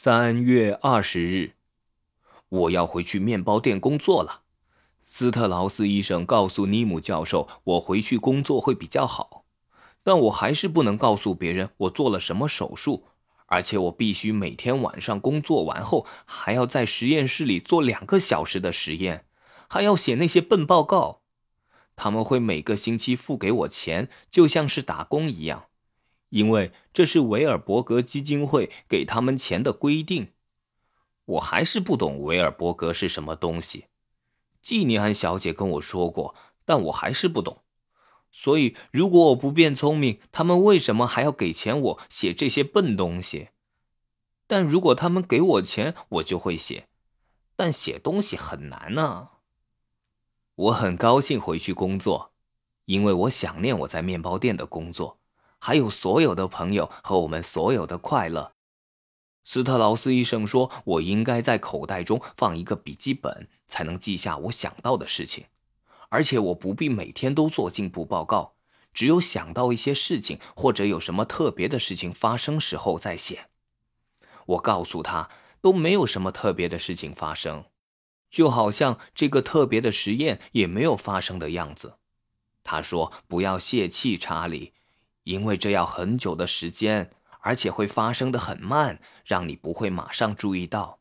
三月二十日，我要回去面包店工作了。斯特劳斯医生告诉尼姆教授，我回去工作会比较好，但我还是不能告诉别人我做了什么手术，而且我必须每天晚上工作完后还要在实验室里做两个小时的实验，还要写那些笨报告。他们会每个星期付给我钱，就像是打工一样。因为这是维尔伯格基金会给他们钱的规定，我还是不懂维尔伯格是什么东西。季尼安小姐跟我说过，但我还是不懂。所以，如果我不变聪明，他们为什么还要给钱我写这些笨东西？但如果他们给我钱，我就会写。但写东西很难呢。我很高兴回去工作，因为我想念我在面包店的工作。还有所有的朋友和我们所有的快乐。斯特劳斯医生说：“我应该在口袋中放一个笔记本，才能记下我想到的事情，而且我不必每天都做进步报告，只有想到一些事情或者有什么特别的事情发生时候再写。”我告诉他，都没有什么特别的事情发生，就好像这个特别的实验也没有发生的样子。他说：“不要泄气，查理。”因为这要很久的时间，而且会发生的很慢，让你不会马上注意到。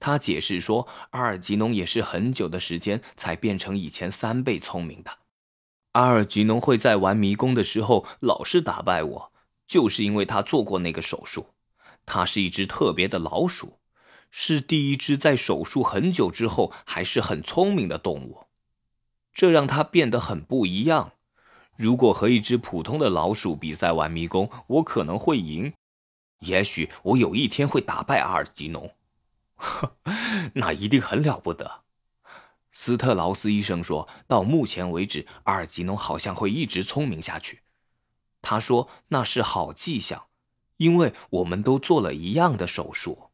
他解释说，阿尔吉农也是很久的时间才变成以前三倍聪明的。阿尔吉农会在玩迷宫的时候老是打败我，就是因为他做过那个手术。他是一只特别的老鼠，是第一只在手术很久之后还是很聪明的动物，这让他变得很不一样。如果和一只普通的老鼠比赛玩迷宫，我可能会赢。也许我有一天会打败阿尔吉农，那一定很了不得。斯特劳斯医生说到目前为止，阿尔吉农好像会一直聪明下去。他说那是好迹象，因为我们都做了一样的手术。